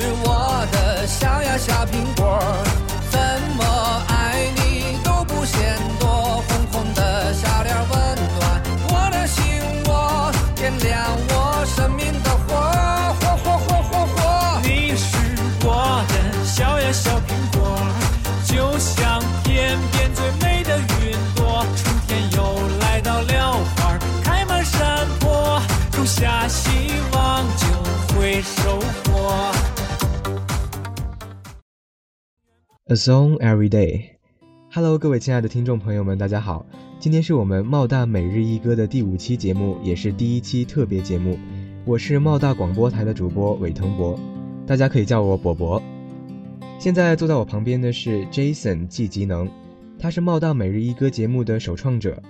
是我的小呀小苹果，怎么爱你都不嫌多。红红的小脸温暖我的心窝，点亮我生命的火，火火火火火。你是我的小呀小苹果，就像天边最美的云朵。春天又来到了，花开满山坡，种下希望就会收获。A song every day。Hello，各位亲爱的听众朋友们，大家好！今天是我们茂大每日一歌的第五期节目，也是第一期特别节目。我是茂大广播台的主播韦腾博，大家可以叫我博博。现在坐在我旁边的是 Jason 季吉能，他是茂大每日一歌节目的首创者。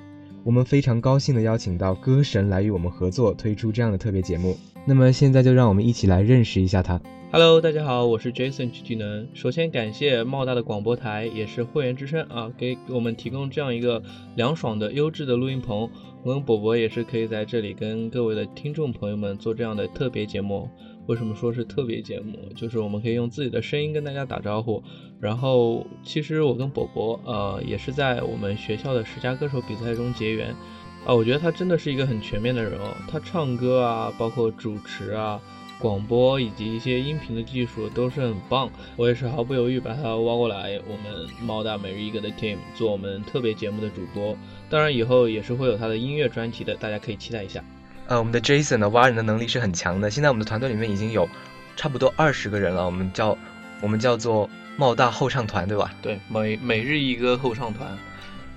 我们非常高兴的邀请到歌神来与我们合作，推出这样的特别节目。那么现在就让我们一起来认识一下他。Hello，大家好，我是 Jason 曲技能。首先感谢茂大的广播台，也是会员之声啊，给我们提供这样一个凉爽的、优质的录音棚。我跟博博也是可以在这里跟各位的听众朋友们做这样的特别节目。为什么说是特别节目？就是我们可以用自己的声音跟大家打招呼。然后，其实我跟博博呃也是在我们学校的十佳歌手比赛中结缘。啊，我觉得他真的是一个很全面的人哦。他唱歌啊，包括主持啊。广播以及一些音频的技术都是很棒，我也是毫不犹豫把他挖过来，我们猫大每日一歌的 team 做我们特别节目的主播。当然以后也是会有他的音乐专题的，大家可以期待一下。呃，我们的 Jason 呢，挖人的能力是很强的。现在我们的团队里面已经有差不多二十个人了，我们叫我们叫做茂大后唱团，对吧？对，每每日一歌后唱团。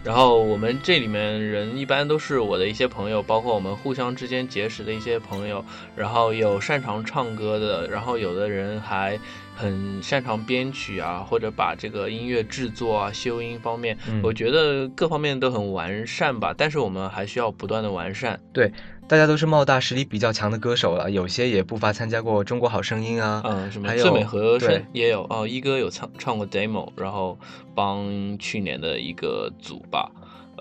然后我们这里面人一般都是我的一些朋友，包括我们互相之间结识的一些朋友，然后有擅长唱歌的，然后有的人还很擅长编曲啊，或者把这个音乐制作啊、修音方面，嗯我觉得各方面都很完善吧。但是我们还需要不断的完善。对大家都是茂大实力比较强的歌手了，有些也不乏参加过《中国好声音》啊。嗯，什么还有最美和对声也有哦，一哥有唱唱过 demo，然后帮去年的一个组吧。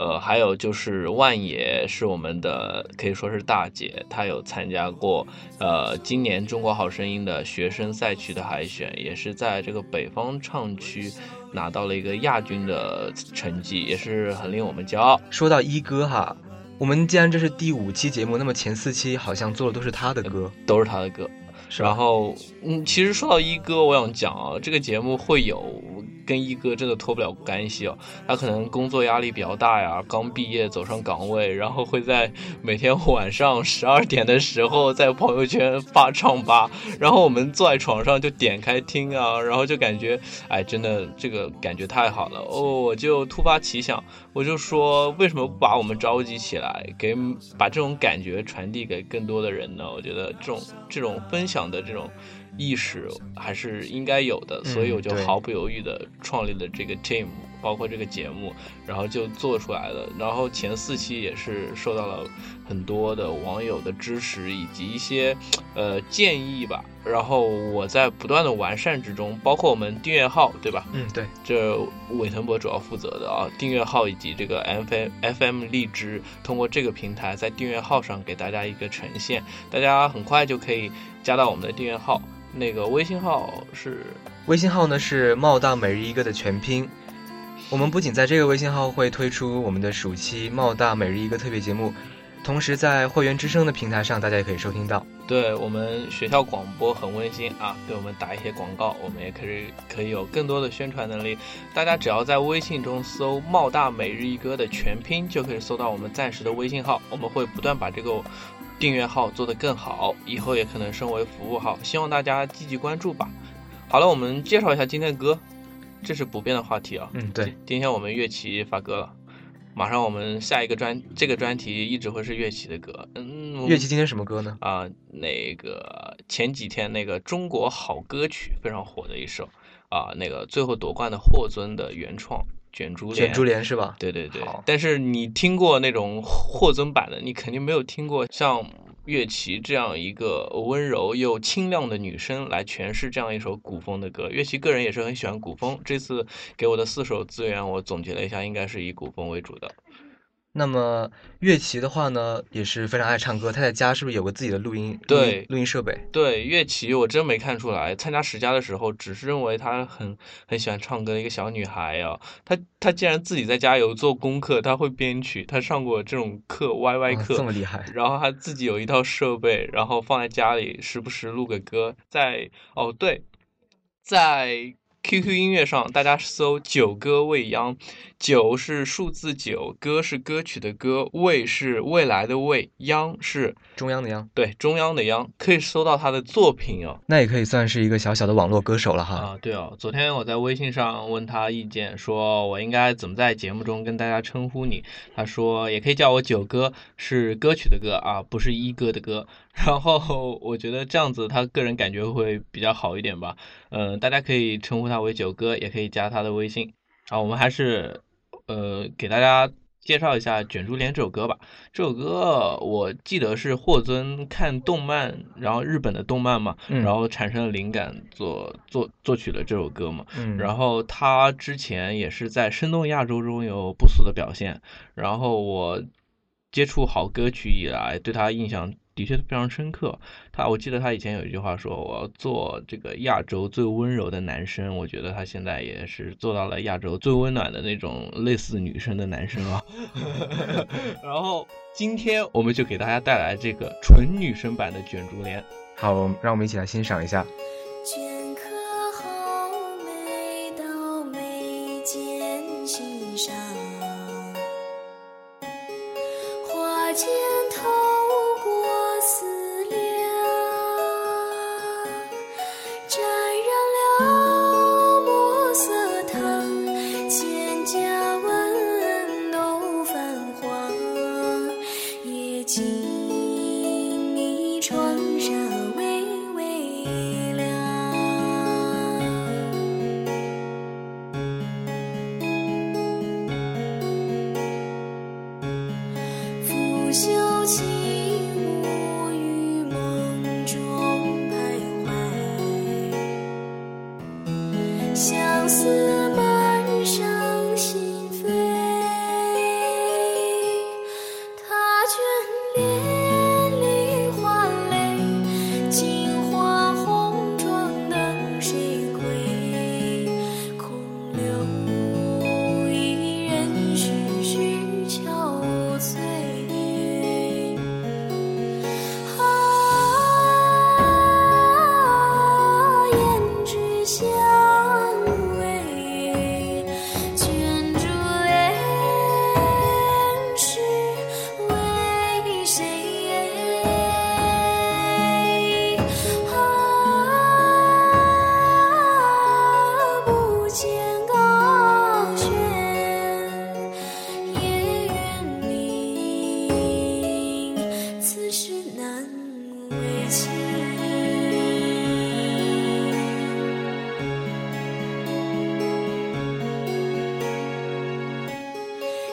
呃，还有就是万野是我们的可以说是大姐，她有参加过呃今年中国好声音的学生赛区的海选，也是在这个北方唱区拿到了一个亚军的成绩，也是很令我们骄傲。说到一哥哈，我们既然这是第五期节目，那么前四期好像做的都是他的歌，都是他的歌。然后，嗯，其实说到一哥，我想讲啊，这个节目会有跟一哥真的脱不了干系哦。他可能工作压力比较大呀，刚毕业走上岗位，然后会在每天晚上十二点的时候在朋友圈发唱吧，然后我们坐在床上就点开听啊，然后就感觉，哎，真的这个感觉太好了哦，我就突发奇想，我就说为什么不把我们召集起来，给把这种感觉传递给更多的人呢？我觉得这种这种分享的这种意识还是应该有的，所以我就毫不犹豫的创立了这个 team，包括这个节目，然后就做出来了。然后前四期也是受到了很多的网友的支持以及一些呃建议吧。然后我在不断的完善之中，包括我们订阅号，对吧？嗯，对，这韦腾博主要负责的啊，订阅号以及这个 FM FM 荔枝，通过这个平台在订阅号上给大家一个呈现，大家很快就可以加到我们的订阅号，那个微信号是微信号呢是茂大每日一歌的全拼。我们不仅在这个微信号会推出我们的暑期茂大每日一歌特别节目，同时在会员之声的平台上，大家也可以收听到。对我们学校广播很温馨啊，给我们打一些广告，我们也可以可以有更多的宣传能力。大家只要在微信中搜“茂大每日一歌”的全拼，就可以搜到我们暂时的微信号。我们会不断把这个订阅号做得更好，以后也可能升为服务号，希望大家积极关注吧。好了，我们介绍一下今天的歌，这是不变的话题啊。嗯，对，今天我们乐器发歌了，马上我们下一个专这个专题一直会是乐器的歌。嗯，乐器今天什么歌呢？啊、那个前几天那个中国好歌曲非常火的一首啊、那个最后夺冠的霍尊的原创卷珠帘。卷珠帘是吧？对对对，但是你听过那种霍尊版的，你肯定没有听过像乐琪这样一个温柔又清亮的女生来诠释这样一首古风的歌。乐琪个人也是很喜欢古风，这次给我的四首资源，我总结了一下，应该是以古风为主的。那么乐琪的话呢，也是非常爱唱歌。他在家是不是有个自己的录音对录音设备？对，乐琪我真没看出来。参加十佳的时候，只是认为她很很喜欢唱歌的一个小女孩啊。她她竟然自己在家有做功课，她会编曲，她上过这种课，YY 课，这么厉害。然后她自己有一套设备，然后放在家里，时不时录个歌。在哦对，在。QQ 音乐上，大家搜“九歌未央”，九是数字九，歌是歌曲的歌，未是未来的未，央是中央的央，对，中央的央，可以搜到他的作品哦。那也可以算是一个小小的网络歌手了哈。啊，对哦，昨天我在微信上问他意见，说我应该怎么在节目中跟大家称呼你，他说也可以叫我九哥，是歌曲的歌啊，不是一哥的歌。然后我觉得这样子，他个人感觉会比较好一点吧。嗯，大家可以称呼他为九哥，也可以加他的微信。啊，我们还是呃给大家介绍一下《卷珠帘》这首歌吧。这首歌我记得是霍尊看动漫，然后日本的动漫嘛，然后产生了灵感，作作作曲的这首歌嘛。嗯，然后他之前也是在《生动亚洲》中有不俗的表现。然后我接触好歌曲以来，对他印象。的确非常深刻。他，我记得他以前有一句话说：“我要做这个亚洲最温柔的男生。”我觉得他现在也是做到了亚洲最温暖的那种类似女生的男生啊。然后今天我们就给大家带来这个纯女生版的《卷珠帘》。好，让我们一起来欣赏一下。袖起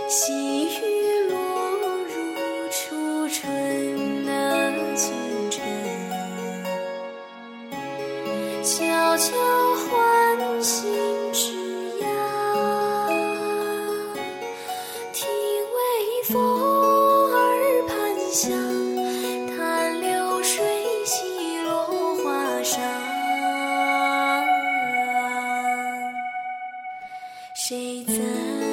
细雨落入初春的清晨悄悄唤醒枝芽听微风耳畔响叹流水兮落花殇谁在